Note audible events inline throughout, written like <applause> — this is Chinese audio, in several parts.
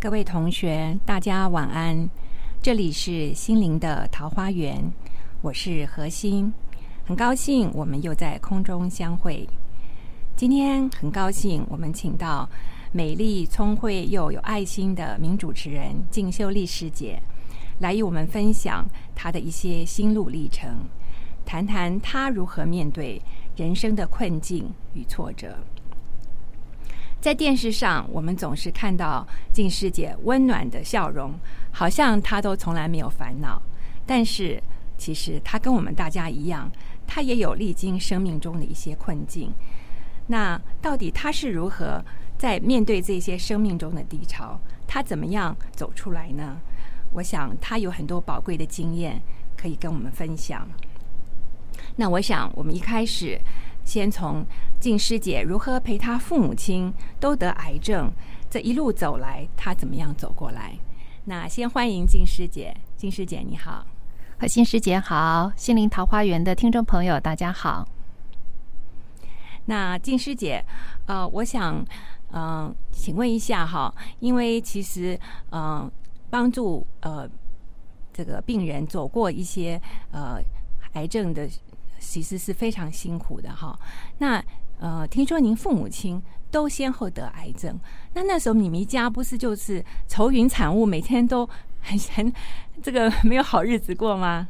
各位同学，大家晚安。这里是心灵的桃花源，我是何心，很高兴我们又在空中相会。今天很高兴，我们请到美丽、聪慧又有爱心的名主持人静秀丽师姐，来与我们分享她的一些心路历程，谈谈她如何面对人生的困境与挫折。在电视上，我们总是看到静师姐温暖的笑容，好像她都从来没有烦恼。但是，其实她跟我们大家一样，她也有历经生命中的一些困境。那到底她是如何在面对这些生命中的低潮？她怎么样走出来呢？我想她有很多宝贵的经验可以跟我们分享。那我想，我们一开始。先从静师姐如何陪她父母亲都得癌症，这一路走来，她怎么样走过来？那先欢迎静师姐，静师姐你好，和新师姐好，心灵桃花源的听众朋友大家好。那静师姐，呃，我想，嗯，请问一下哈，因为其实，嗯，帮助呃这个病人走过一些呃癌症的。其实是非常辛苦的哈。那呃，听说您父母亲都先后得癌症，那那时候你们一家不是就是愁云惨雾，每天都很很这个没有好日子过吗？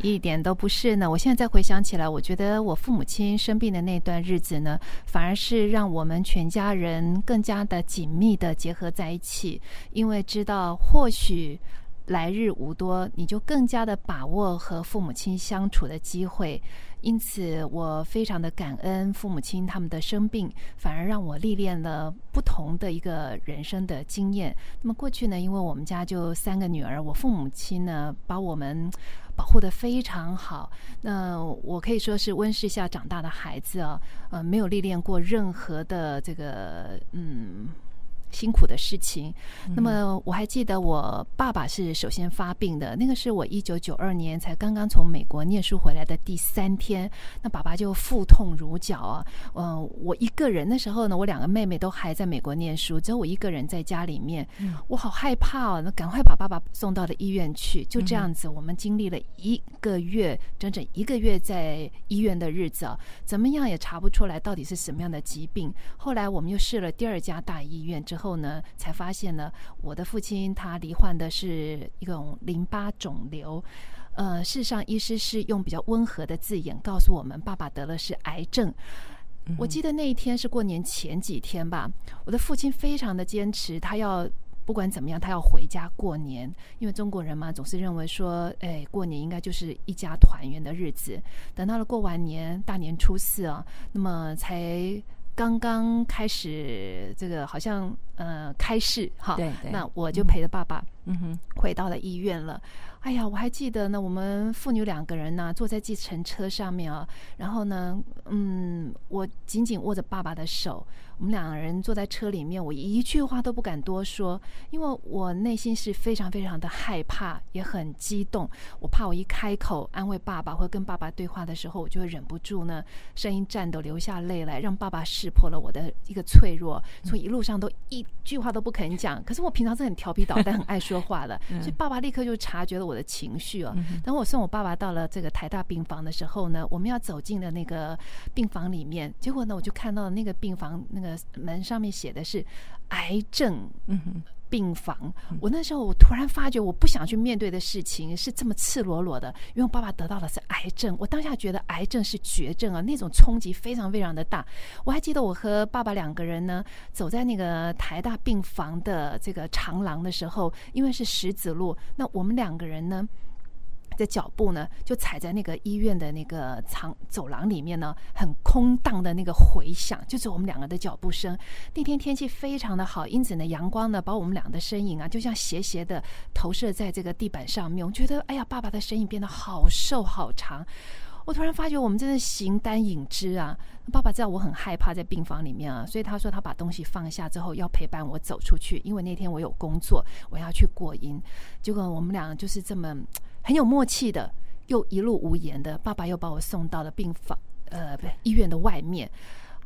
一点都不是呢。我现在再回想起来，我觉得我父母亲生病的那段日子呢，反而是让我们全家人更加的紧密的结合在一起，因为知道或许。来日无多，你就更加的把握和父母亲相处的机会。因此，我非常的感恩父母亲他们的生病，反而让我历练了不同的一个人生的经验。那么过去呢，因为我们家就三个女儿，我父母亲呢把我们保护的非常好。那我可以说是温室下长大的孩子啊，呃，没有历练过任何的这个嗯。辛苦的事情。那么我还记得，我爸爸是首先发病的。那个是我一九九二年才刚刚从美国念书回来的第三天，那爸爸就腹痛如绞啊。嗯，我一个人那时候呢，我两个妹妹都还在美国念书，只有我一个人在家里面。我好害怕哦，那赶快把爸爸送到了医院去。就这样子，我们经历了一个月，整整一个月在医院的日子啊，怎么样也查不出来到底是什么样的疾病。后来我们又试了第二家大医院。之后呢，才发现呢，我的父亲他罹患的是一种淋巴肿瘤。呃，事实上，医师是用比较温和的字眼告诉我们，爸爸得了是癌症。我记得那一天是过年前几天吧，我的父亲非常的坚持，他要不管怎么样，他要回家过年，因为中国人嘛，总是认为说，哎，过年应该就是一家团圆的日子。等到了过完年，大年初四啊，那么才。刚刚开始，这个好像呃开市哈，对，那我就陪着爸爸，嗯哼，回到了医院了。哎呀，我还记得呢，我们父女两个人呢，坐在计程车上面啊，然后呢，嗯，我紧紧握着爸爸的手。我们两个人坐在车里面，我一句话都不敢多说，因为我内心是非常非常的害怕，也很激动。我怕我一开口安慰爸爸或跟爸爸对话的时候，我就会忍不住呢，声音颤抖，流下泪来，让爸爸识破了我的一个脆弱，所以一路上都一句话都不肯讲。可是我平常是很调皮捣蛋、很爱说话的，所以爸爸立刻就察觉了我的情绪哦。等我送我爸爸到了这个台大病房的时候呢，我们要走进的那个病房里面，结果呢，我就看到那个病房那个。门上面写的是癌症病房。我那时候我突然发觉，我不想去面对的事情是这么赤裸裸的，因为我爸爸得到的是癌症。我当下觉得癌症是绝症啊，那种冲击非常非常的大。我还记得我和爸爸两个人呢，走在那个台大病房的这个长廊的时候，因为是石子路，那我们两个人呢。的脚步呢，就踩在那个医院的那个长走廊里面呢，很空荡的那个回响，就是我们两个的脚步声。那天天气非常的好，因此呢，阳光呢，把我们俩的身影啊，就像斜斜的投射在这个地板上面。我觉得，哎呀，爸爸的身影变得好瘦好长。我突然发觉，我们真的形单影只啊！爸爸知道我很害怕在病房里面啊，所以他说他把东西放下之后要陪伴我走出去，因为那天我有工作，我要去过音。结果我们俩就是这么。很有默契的，又一路无言的，爸爸又把我送到了病房，呃，不，医院的外面。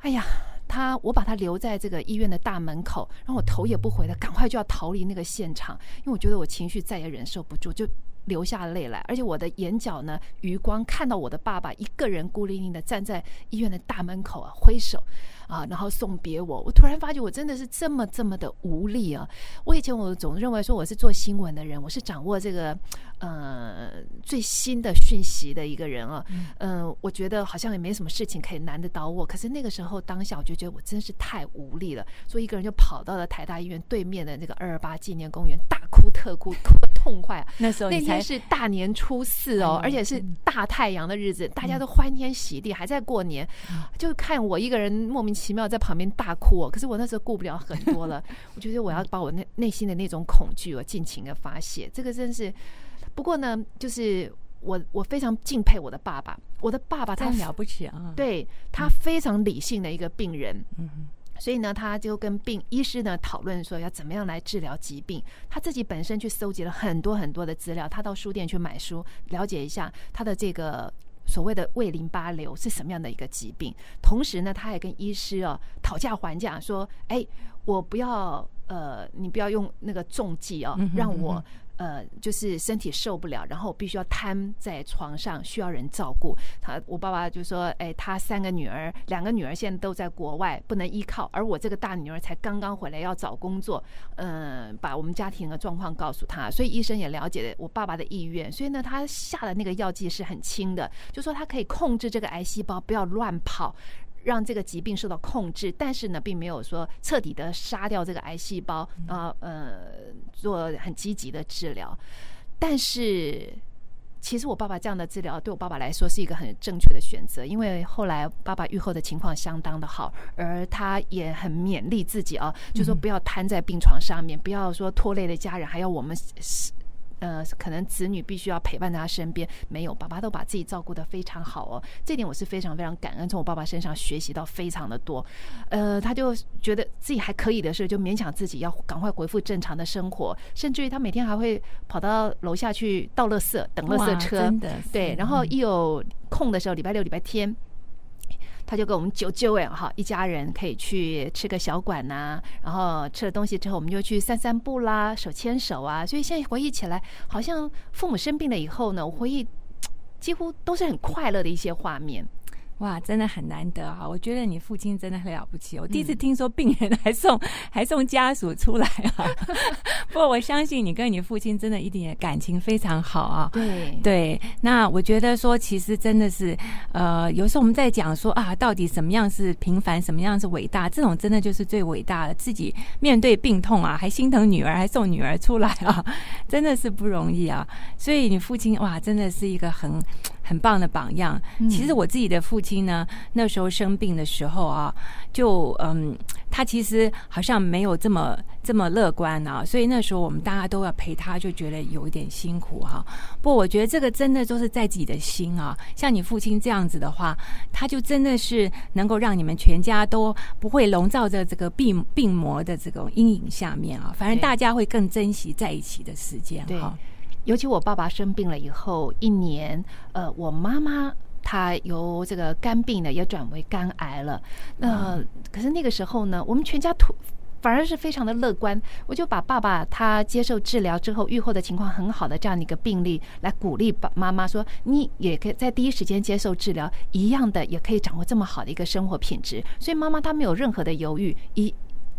哎呀，他我把他留在这个医院的大门口，然后我头也不回的赶快就要逃离那个现场，因为我觉得我情绪再也忍受不住，就流下泪来，而且我的眼角呢余光看到我的爸爸一个人孤零零的站在医院的大门口啊，挥手。啊，然后送别我，我突然发觉我真的是这么这么的无力啊！我以前我总认为说我是做新闻的人，我是掌握这个呃最新的讯息的一个人啊，嗯，我觉得好像也没什么事情可以难得倒我。可是那个时候当下，我就觉得我真是太无力了，所以一个人就跑到了台大医院对面的那个二二八纪念公园，大哭特哭，多痛快！啊那时候那天是大年初四哦，而且是大太阳的日子，大家都欢天喜地，还在过年，就看我一个人莫名其妙在旁边大哭哦，可是我那时候顾不了很多了，<laughs> 我觉得我要把我内内心的那种恐惧我尽情的发泄，这个真是。不过呢，就是我我非常敬佩我的爸爸，我的爸爸他了不起啊，对他非常理性的一个病人，嗯所以呢，他就跟病医师呢讨论说要怎么样来治疗疾病，他自己本身去搜集了很多很多的资料，他到书店去买书了解一下他的这个。所谓的胃淋巴瘤是什么样的一个疾病？同时呢，他还跟医师哦讨价还价，说：“哎，我不要呃，你不要用那个重剂哦，让我。”呃，就是身体受不了，然后必须要瘫在床上，需要人照顾。他，我爸爸就说：“哎，他三个女儿，两个女儿现在都在国外，不能依靠，而我这个大女儿才刚刚回来要找工作。”嗯，把我们家庭的状况告诉他，所以医生也了解我爸爸的意愿，所以呢，他下的那个药剂是很轻的，就说他可以控制这个癌细胞不要乱跑。让这个疾病受到控制，但是呢，并没有说彻底的杀掉这个癌细胞啊，呃，做很积极的治疗。但是，其实我爸爸这样的治疗对我爸爸来说是一个很正确的选择，因为后来爸爸愈后的情况相当的好，而他也很勉励自己啊，就说不要瘫在病床上面，不要说拖累了家人，还要我们。呃，可能子女必须要陪伴在他身边，没有爸爸都把自己照顾的非常好哦，这点我是非常非常感恩，从我爸爸身上学习到非常的多。呃，他就觉得自己还可以的事，就勉强自己要赶快恢复正常的生活，甚至于他每天还会跑到楼下去倒垃圾，等垃圾车，对，然后一有空的时候，礼拜六、礼拜天。他就跟我们九九哎哈，一家人可以去吃个小馆呐，然后吃了东西之后，我们就去散散步啦，手牵手啊。所以现在回忆起来，好像父母生病了以后呢，我回忆几乎都是很快乐的一些画面。哇，真的很难得哈！我觉得你父亲真的很了不起。我第一次听说病人还送还送家属出来啊。<laughs> 不过我相信你跟你父亲真的一定感情非常好啊。对对，那我觉得说其实真的是呃，有时候我们在讲说啊，到底什么样是平凡，什么样是伟大？这种真的就是最伟大的。自己面对病痛啊，还心疼女儿，还送女儿出来啊，<laughs> 真的是不容易啊。所以你父亲哇，真的是一个很。很棒的榜样。其实我自己的父亲呢，那时候生病的时候啊，就嗯，他其实好像没有这么这么乐观啊，所以那时候我们大家都要陪他，就觉得有一点辛苦哈。不，我觉得这个真的都是在自己的心啊。像你父亲这样子的话，他就真的是能够让你们全家都不会笼罩在这个病病魔的这种阴影下面啊。反正大家会更珍惜在一起的时间哈。尤其我爸爸生病了以后一年，呃，我妈妈她由这个肝病呢也转为肝癌了。那可是那个时候呢，我们全家突反而是非常的乐观。我就把爸爸他接受治疗之后愈后的情况很好的这样的一个病例来鼓励爸妈妈说，你也可以在第一时间接受治疗，一样的也可以掌握这么好的一个生活品质。所以妈妈她没有任何的犹豫，一。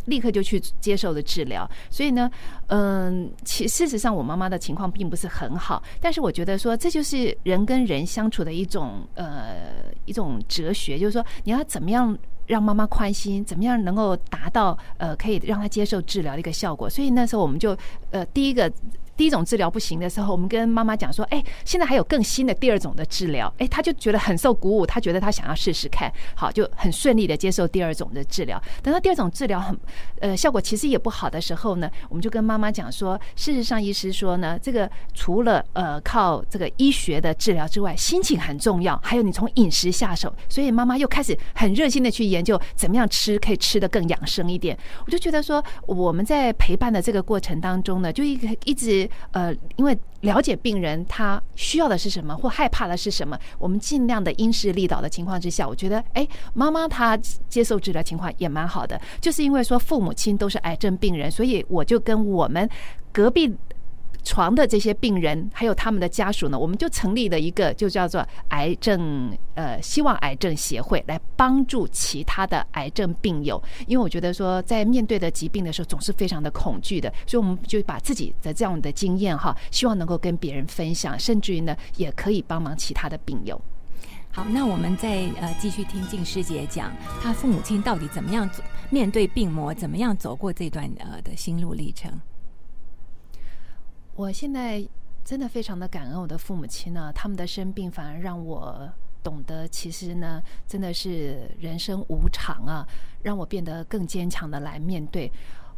立刻就去接受了治疗，所以呢，嗯，其事实上我妈妈的情况并不是很好，但是我觉得说这就是人跟人相处的一种呃一种哲学，就是说你要怎么样让妈妈宽心，怎么样能够达到呃可以让她接受治疗的一个效果，所以那时候我们就呃第一个。第一种治疗不行的时候，我们跟妈妈讲说：“哎，现在还有更新的第二种的治疗。”哎，他就觉得很受鼓舞，他觉得他想要试试看，好，就很顺利的接受第二种的治疗。等到第二种治疗很呃效果其实也不好的时候呢，我们就跟妈妈讲说：“事实上，医师说呢，这个除了呃靠这个医学的治疗之外，心情很重要，还有你从饮食下手。”所以妈妈又开始很热心的去研究怎么样吃可以吃的更养生一点。我就觉得说我们在陪伴的这个过程当中呢，就一个一直。呃，因为了解病人他需要的是什么或害怕的是什么，我们尽量的因势利导的情况之下，我觉得哎，妈妈她接受治疗情况也蛮好的，就是因为说父母亲都是癌症病人，所以我就跟我们隔壁。床的这些病人，还有他们的家属呢，我们就成立了一个，就叫做癌症呃希望癌症协会，来帮助其他的癌症病友。因为我觉得说，在面对的疾病的时候，总是非常的恐惧的，所以我们就把自己的这样的经验哈，希望能够跟别人分享，甚至于呢，也可以帮忙其他的病友。好，那我们再呃继续听静师姐讲，她父母亲到底怎么样面对病魔，怎么样走过这段呃的心路历程。我现在真的非常的感恩我的父母亲呢，他们的生病反而让我懂得，其实呢，真的是人生无常啊，让我变得更坚强的来面对。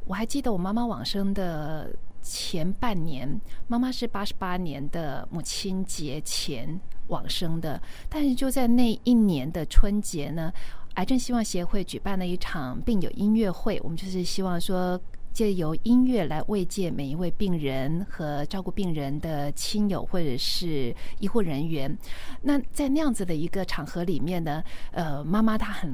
我还记得我妈妈往生的前半年，妈妈是八十八年的母亲节前往生的，但是就在那一年的春节呢，癌症希望协会举办了一场病友音乐会，我们就是希望说。借由音乐来慰藉每一位病人和照顾病人的亲友或者是医护人员。那在那样子的一个场合里面呢，呃，妈妈她很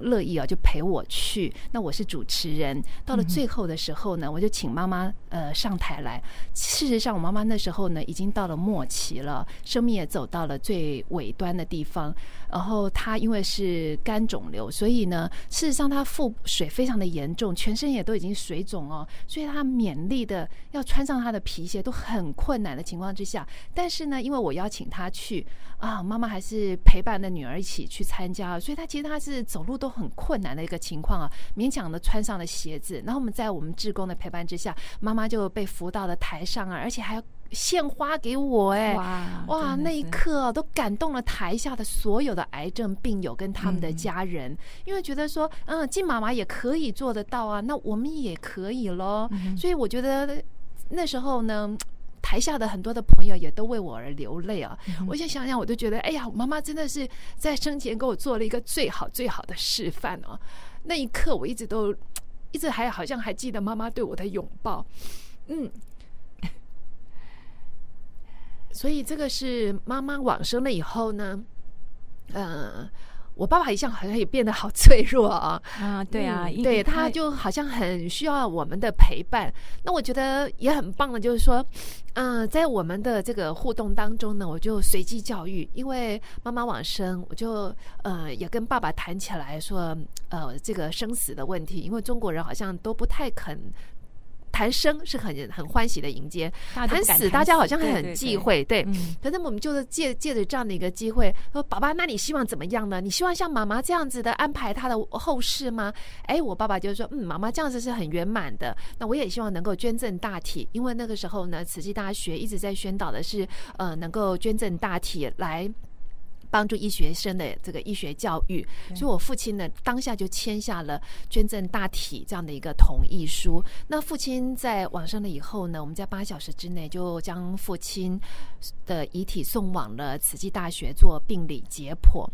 乐意啊，就陪我去。那我是主持人。到了最后的时候呢，我就请妈妈呃上台来。事实上，我妈妈那时候呢已经到了末期了，生命也走到了最尾端的地方。然后她因为是肝肿瘤，所以呢，事实上她腹水非常的严重，全身也都已经水。一种哦，所以他勉力的要穿上他的皮鞋都很困难的情况之下，但是呢，因为我邀请他去啊，妈妈还是陪伴的女儿一起去参加，所以他其实他是走路都很困难的一个情况啊，勉强的穿上了鞋子，然后我们在我们志工的陪伴之下，妈妈就被扶到了台上啊，而且还要。献花给我哎，哇，那一刻都感动了台下的所有的癌症病友跟他们的家人，因为觉得说，嗯，金妈妈也可以做得到啊，那我们也可以喽。所以我觉得那时候呢，台下的很多的朋友也都为我而流泪啊。我现在想想，我都觉得，哎呀，妈妈真的是在生前给我做了一个最好最好的示范哦。那一刻，我一直都一直还好像还记得妈妈对我的拥抱，嗯。所以这个是妈妈往生了以后呢，呃，我爸爸一向好像也变得好脆弱啊。啊，对啊，对，他就好像很需要我们的陪伴。那我觉得也很棒的，就是说，嗯，在我们的这个互动当中呢，我就随机教育，因为妈妈往生，我就呃也跟爸爸谈起来说，呃，这个生死的问题，因为中国人好像都不太肯。谈生是很很欢喜的迎接，谈死大家好像很忌讳，对。可是我们就是借借着这样的一个机会，说爸爸，那你希望怎么样呢？你希望像妈妈这样子的安排他的后事吗？哎，我爸爸就说，嗯，妈妈这样子是很圆满的。那我也希望能够捐赠大体，因为那个时候呢，慈济大学一直在宣导的是，呃，能够捐赠大体来。帮助医学生的这个医学教育，所以我父亲呢当下就签下了捐赠大体这样的一个同意书。那父亲在往生了以后呢，我们在八小时之内就将父亲的遗体送往了慈济大学做病理解剖。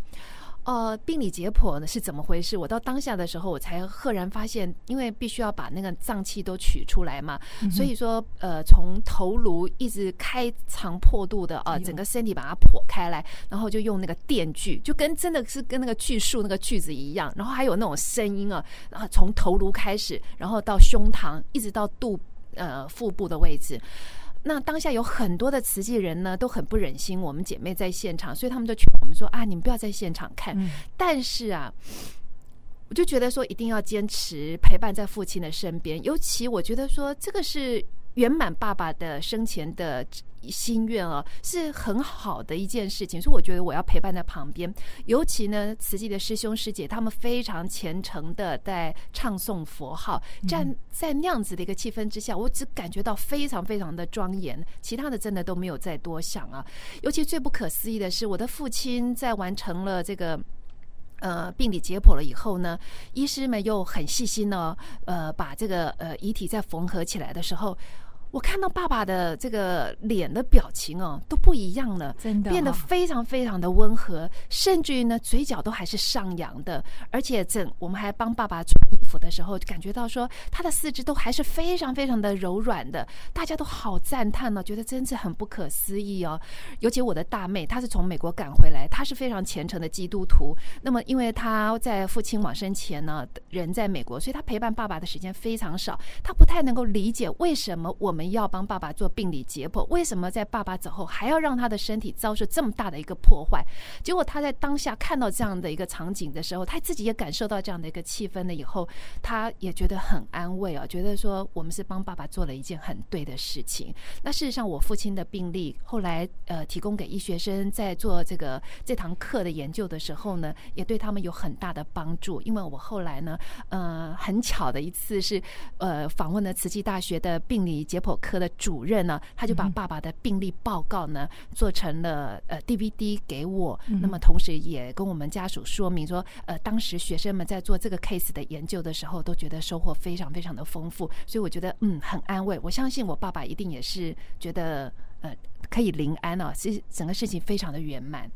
呃，病理解剖呢是怎么回事？我到当下的时候，我才赫然发现，因为必须要把那个脏器都取出来嘛，所以说，呃，从头颅一直开肠破肚的啊，整个身体把它剖开来，然后就用那个电锯，就跟真的是跟那个锯树那个锯子一样，然后还有那种声音啊，然后从头颅开始，然后到胸膛，一直到肚呃腹部的位置。那当下有很多的慈济人呢，都很不忍心我们姐妹在现场，所以他们就劝我们说：“啊，你们不要在现场看。”但是啊，我就觉得说一定要坚持陪伴在父亲的身边，尤其我觉得说这个是。圆满爸爸的生前的心愿哦，是很好的一件事情。所以我觉得我要陪伴在旁边。尤其呢，慈济的师兄师姐他们非常虔诚的在唱诵佛号，站在那样子的一个气氛之下，我只感觉到非常非常的庄严。其他的真的都没有再多想啊。尤其最不可思议的是，我的父亲在完成了这个呃病理解剖了以后呢，医师们又很细心呢，呃，把这个呃遗体再缝合起来的时候。我看到爸爸的这个脸的表情哦，都不一样了，真的变得非常非常的温和，甚至于呢，嘴角都还是上扬的，而且整我们还帮爸爸穿衣服的时候，感觉到说他的四肢都还是非常非常的柔软的，大家都好赞叹呢，觉得真是很不可思议哦。尤其我的大妹，她是从美国赶回来，她是非常虔诚的基督徒。那么，因为她在父亲往生前呢，人在美国，所以她陪伴爸爸的时间非常少，她不太能够理解为什么我们要帮爸爸做病理解剖，为什么在爸爸走后还要让他的身体遭受这么大的一个破坏。结果他在当下看到这样的一个场景的时候，他自己也感受到这样的一个气氛了以后，他也觉得很安慰啊，觉得说我们是帮爸爸做了一件很对的事情。那事实上，我父亲的病例后来呃提供给医学生在做这个这堂课的研究的时候呢，也对他们有很大的帮助。因为我后来呢，呃，很巧的一次是呃访问了慈济大学的病理解剖科的主任呢，他就把爸爸的病例报告呢做成了呃 DVD 给我，那么同时也跟我们家属说明说，呃，当时学生们在做这个 case 的研究的时候，都觉得收获非常非常的丰富，所以我觉得嗯很安慰。我相信我爸爸一定也是觉得呃可以临安哦，其实整个事情非常的圆满。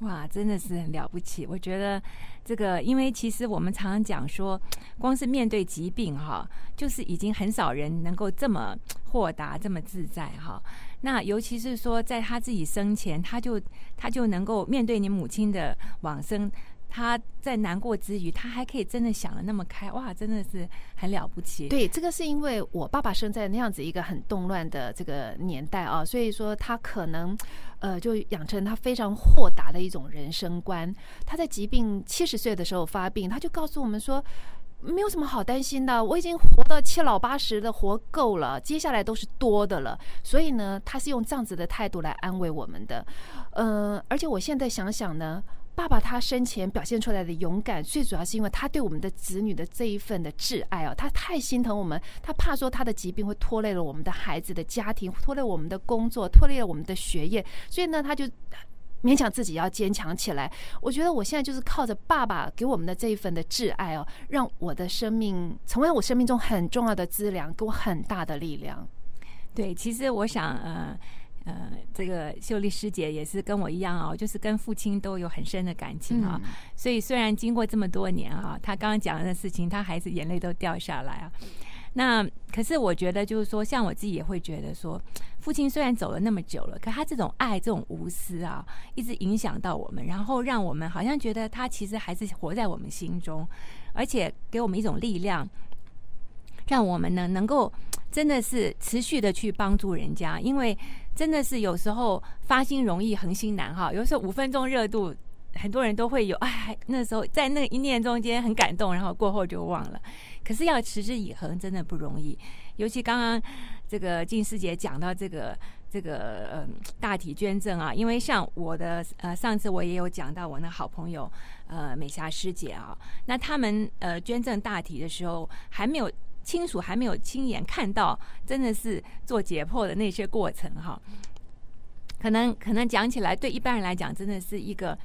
哇，真的是很了不起！我觉得这个，因为其实我们常常讲说，光是面对疾病哈，就是已经很少人能够这么豁达、这么自在哈。那尤其是说，在他自己生前，他就他就能够面对你母亲的往生。他在难过之余，他还可以真的想的那么开，哇，真的是很了不起。对，这个是因为我爸爸生在那样子一个很动乱的这个年代啊，所以说他可能呃就养成他非常豁达的一种人生观。他在疾病七十岁的时候发病，他就告诉我们说，没有什么好担心的，我已经活到七老八十的，活够了，接下来都是多的了。所以呢，他是用这样子的态度来安慰我们的。呃，而且我现在想想呢。爸爸他生前表现出来的勇敢，最主要是因为他对我们的子女的这一份的挚爱哦，他太心疼我们，他怕说他的疾病会拖累了我们的孩子的家庭，拖累我们的工作，拖累了我们的学业，所以呢，他就勉强自己要坚强起来。我觉得我现在就是靠着爸爸给我们的这一份的挚爱哦，让我的生命成为我生命中很重要的资粮，给我很大的力量。对，其实我想，呃。呃，这个秀丽师姐也是跟我一样啊，就是跟父亲都有很深的感情啊。所以虽然经过这么多年啊，他刚刚讲的事情，他还是眼泪都掉下来啊。那可是我觉得，就是说，像我自己也会觉得说，父亲虽然走了那么久了，可他这种爱、这种无私啊，一直影响到我们，然后让我们好像觉得他其实还是活在我们心中，而且给我们一种力量。让我们呢能够真的是持续的去帮助人家，因为真的是有时候发心容易恒心难哈。有时候五分钟热度，很多人都会有哎，那时候在那一念中间很感动，然后过后就忘了。可是要持之以恒，真的不容易。尤其刚刚这个静师姐讲到这个这个呃大体捐赠啊，因为像我的呃上次我也有讲到我那好朋友呃美霞师姐啊，那他们呃捐赠大体的时候还没有。亲属还没有亲眼看到，真的是做解剖的那些过程哈，可能可能讲起来对一般人来讲，真的是一个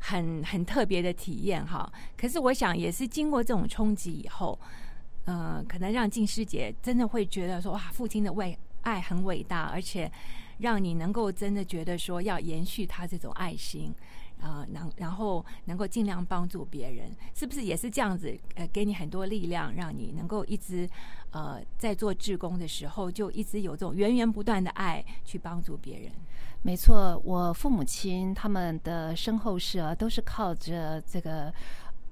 很很特别的体验哈。可是我想，也是经过这种冲击以后，呃，可能让静师姐真的会觉得说，哇，父亲的伟爱很伟大，而且让你能够真的觉得说，要延续他这种爱心。啊，能然后能够尽量帮助别人，是不是也是这样子？呃，给你很多力量，让你能够一直呃在做志工的时候，就一直有这种源源不断的爱去帮助别人。没错，我父母亲他们的身后事啊，都是靠着这个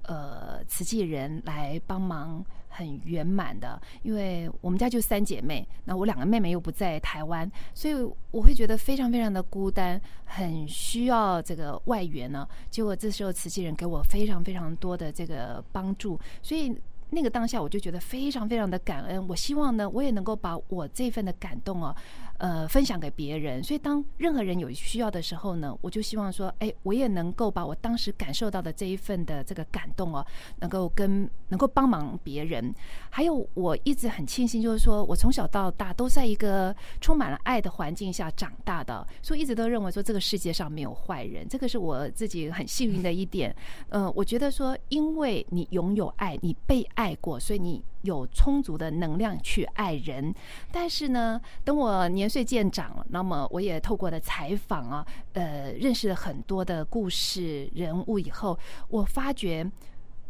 呃慈济人来帮忙。很圆满的，因为我们家就三姐妹，那我两个妹妹又不在台湾，所以我会觉得非常非常的孤单，很需要这个外援呢。结果这时候慈济人给我非常非常多的这个帮助，所以那个当下我就觉得非常非常的感恩。我希望呢，我也能够把我这份的感动哦。呃，分享给别人，所以当任何人有需要的时候呢，我就希望说，哎，我也能够把我当时感受到的这一份的这个感动哦，能够跟能够帮忙别人。还有，我一直很庆幸，就是说我从小到大都在一个充满了爱的环境下长大的，所以一直都认为说这个世界上没有坏人，这个是我自己很幸运的一点。嗯，我觉得说，因为你拥有爱，你被爱过，所以你有充足的能量去爱人。但是呢，等我年岁渐长了，那么我也透过了采访啊，呃，认识了很多的故事人物以后，我发觉。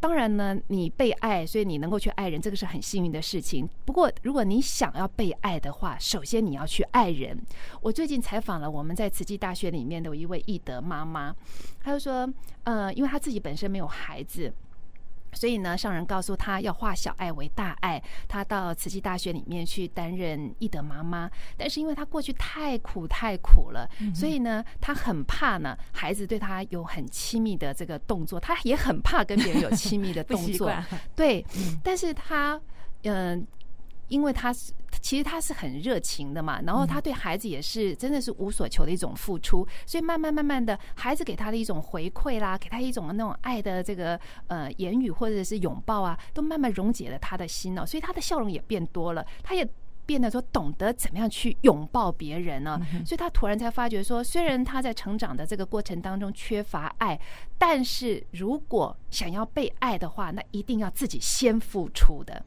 当然呢，你被爱，所以你能够去爱人，这个是很幸运的事情。不过，如果你想要被爱的话，首先你要去爱人。我最近采访了我们在慈济大学里面的一位义德妈妈，她就说，呃，因为她自己本身没有孩子。所以呢，上人告诉他要化小爱为大爱。他到慈济大学里面去担任义德妈妈，但是因为他过去太苦太苦了，所以呢，他很怕呢孩子对他有很亲密的这个动作，他也很怕跟别人有亲密的动作。<laughs> 对，但是他嗯。因为他是其实他是很热情的嘛，然后他对孩子也是真的是无所求的一种付出，所以慢慢慢慢的孩子给他的一种回馈啦，给他一种那种爱的这个呃言语或者是拥抱啊，都慢慢溶解了他的心哦，所以他的笑容也变多了，他也变得说懂得怎么样去拥抱别人呢，所以他突然才发觉说，虽然他在成长的这个过程当中缺乏爱，但是如果想要被爱的话，那一定要自己先付出的。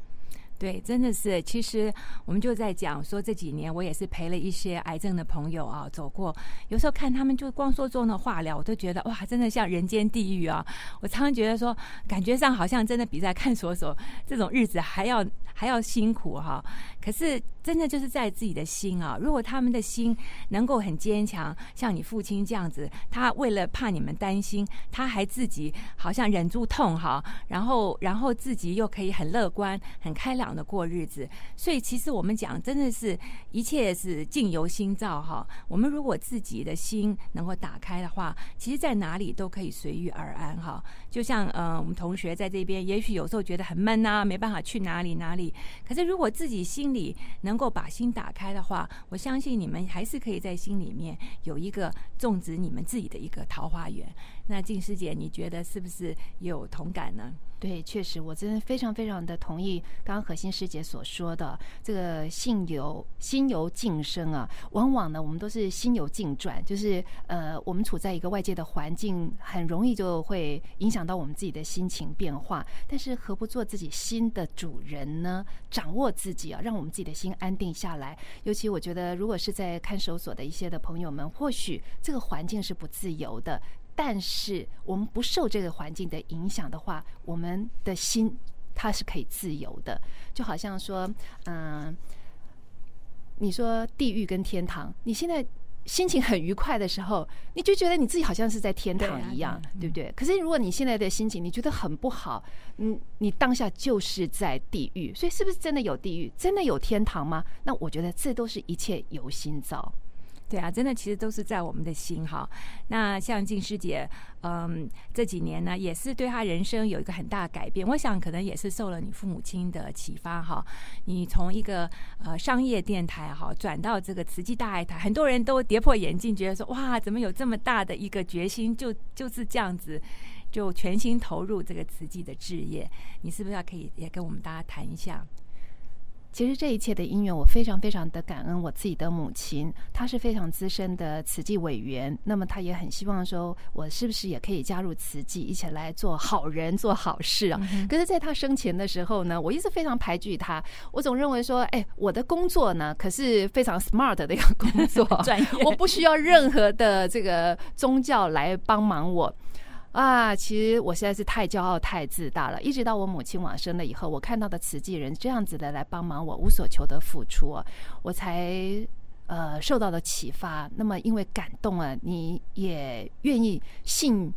对，真的是。其实我们就在讲说，这几年我也是陪了一些癌症的朋友啊，走过。有时候看他们就光说做那化疗，我都觉得哇，真的像人间地狱啊！我常常觉得说，感觉上好像真的比在看守所这种日子还要还要辛苦哈。可是真的就是在自己的心啊，如果他们的心能够很坚强，像你父亲这样子，他为了怕你们担心，他还自己好像忍住痛哈，然后然后自己又可以很乐观、很开朗。的过日子，所以其实我们讲，真的是一切是境由心造哈。我们如果自己的心能够打开的话，其实在哪里都可以随遇而安哈。就像呃，我们同学在这边，也许有时候觉得很闷啊，没办法去哪里哪里。可是如果自己心里能够把心打开的话，我相信你们还是可以在心里面有一个种植你们自己的一个桃花源。那静师姐，你觉得是不是有同感呢？对，确实，我真的非常非常的同意刚刚核心师姐所说的，这个心由心由境生啊，往往呢，我们都是心由境转，就是呃，我们处在一个外界的环境，很容易就会影响到我们自己的心情变化。但是何不做自己心的主人呢？掌握自己啊，让我们自己的心安定下来。尤其我觉得，如果是在看守所的一些的朋友们，或许这个环境是不自由的。但是我们不受这个环境的影响的话，我们的心它是可以自由的。就好像说，嗯，你说地狱跟天堂，你现在心情很愉快的时候，你就觉得你自己好像是在天堂一样，对不对？可是如果你现在的心情你觉得很不好，嗯，你当下就是在地狱。所以是不是真的有地狱？真的有天堂吗？那我觉得这都是一切由心造。对啊，真的其实都是在我们的心哈。那像静师姐，嗯，这几年呢，也是对她人生有一个很大的改变。我想可能也是受了你父母亲的启发哈。你从一个呃商业电台哈，转到这个慈济大爱台，很多人都跌破眼镜，觉得说哇，怎么有这么大的一个决心，就就是这样子，就全心投入这个慈济的置业。你是不是要可以也跟我们大家谈一下？其实这一切的因缘，我非常非常的感恩我自己的母亲，她是非常资深的慈济委员，那么她也很希望说，我是不是也可以加入慈济，一起来做好人、做好事啊？可是，在她生前的时候呢，我一直非常排拒她，我总认为说，哎，我的工作呢，可是非常 smart 的一个工作，<laughs> 专业，我不需要任何的这个宗教来帮忙我。啊，其实我实在是太骄傲、太自大了。一直到我母亲往生了以后，我看到的慈济人这样子的来帮忙我，无所求的付出，我才呃受到了启发。那么因为感动啊，你也愿意信。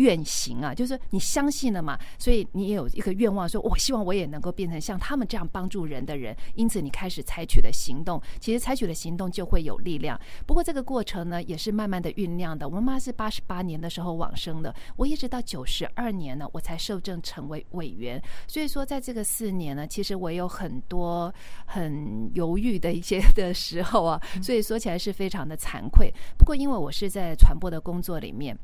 愿行啊，就是你相信了嘛，所以你也有一个愿望，说我希望我也能够变成像他们这样帮助人的人，因此你开始采取了行动。其实采取了行动就会有力量。不过这个过程呢，也是慢慢的酝酿的。我妈是八十八年的时候往生的，我一直到九十二年呢，我才受证成为委员。所以说，在这个四年呢，其实我有很多很犹豫的一些的时候啊，所以说起来是非常的惭愧。不过因为我是在传播的工作里面。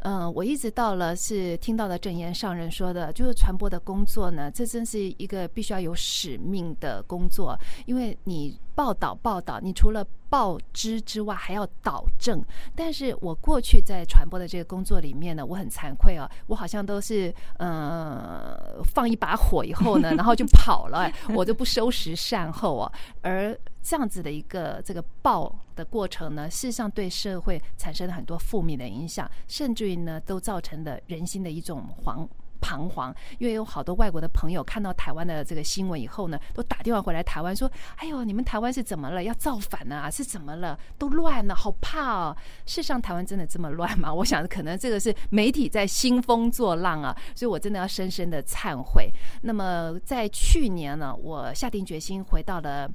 嗯，我一直到了是听到了正言上人说的，就是传播的工作呢，这真是一个必须要有使命的工作，因为你报道报道，你除了报知之外，还要导正。但是我过去在传播的这个工作里面呢，我很惭愧啊，我好像都是呃放一把火以后呢，然后就跑了，<laughs> 我就不收拾善后啊，而。这样子的一个这个报的过程呢，事实上对社会产生了很多负面的影响，甚至于呢，都造成了人心的一种惶彷徨。因为有好多外国的朋友看到台湾的这个新闻以后呢，都打电话回来台湾说：“哎呦，你们台湾是怎么了？要造反啊？是怎么了？都乱了，好怕哦！” <laughs> 事实上，台湾真的这么乱吗？<laughs> 我想可能这个是媒体在兴风作浪啊，所以我真的要深深的忏悔。那么在去年呢，我下定决心回到了。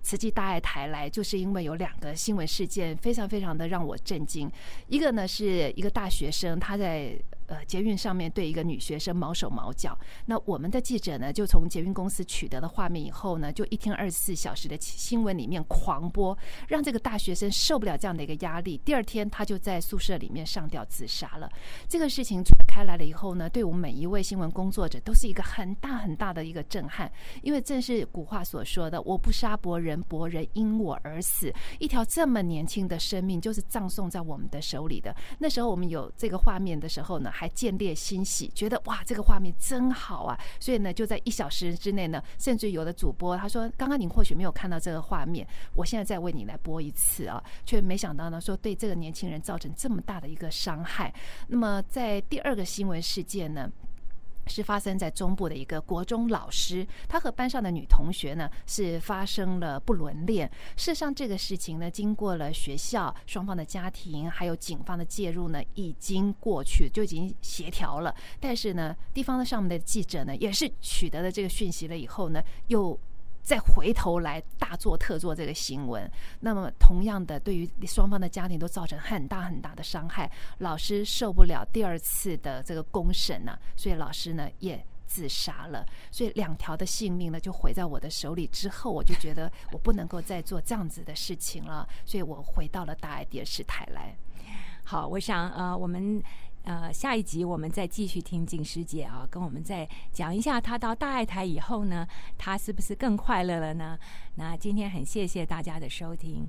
慈济大爱台来，就是因为有两个新闻事件，非常非常的让我震惊。一个呢是一个大学生，他在。呃，捷运上面对一个女学生毛手毛脚，那我们的记者呢，就从捷运公司取得了画面以后呢，就一天二十四小时的新闻里面狂播，让这个大学生受不了这样的一个压力。第二天，他就在宿舍里面上吊自杀了。这个事情传开来了以后呢，对我们每一位新闻工作者都是一个很大很大的一个震撼，因为正是古话所说的“我不杀伯仁，伯仁因我而死”，一条这么年轻的生命就是葬送在我们的手里的。那时候我们有这个画面的时候呢。还见猎欣喜，觉得哇，这个画面真好啊！所以呢，就在一小时之内呢，甚至有的主播他说：“刚刚你或许没有看到这个画面，我现在再为你来播一次啊！”却没想到呢，说对这个年轻人造成这么大的一个伤害。那么，在第二个新闻事件呢？是发生在中部的一个国中老师，他和班上的女同学呢是发生了不伦恋。事实上，这个事情呢，经过了学校双方的家庭还有警方的介入呢，已经过去就已经协调了。但是呢，地方的上面的记者呢，也是取得了这个讯息了以后呢，又。再回头来大做特做这个新闻，那么同样的，对于双方的家庭都造成很大很大的伤害。老师受不了第二次的这个公审呢，所以老师呢也自杀了。所以两条的性命呢就毁在我的手里之后，我就觉得我不能够再做这样子的事情了，所以我回到了大爱电视台来。好，我想呃我们。呃，下一集我们再继续听静师姐啊，跟我们再讲一下她到大爱台以后呢，她是不是更快乐了呢？那今天很谢谢大家的收听。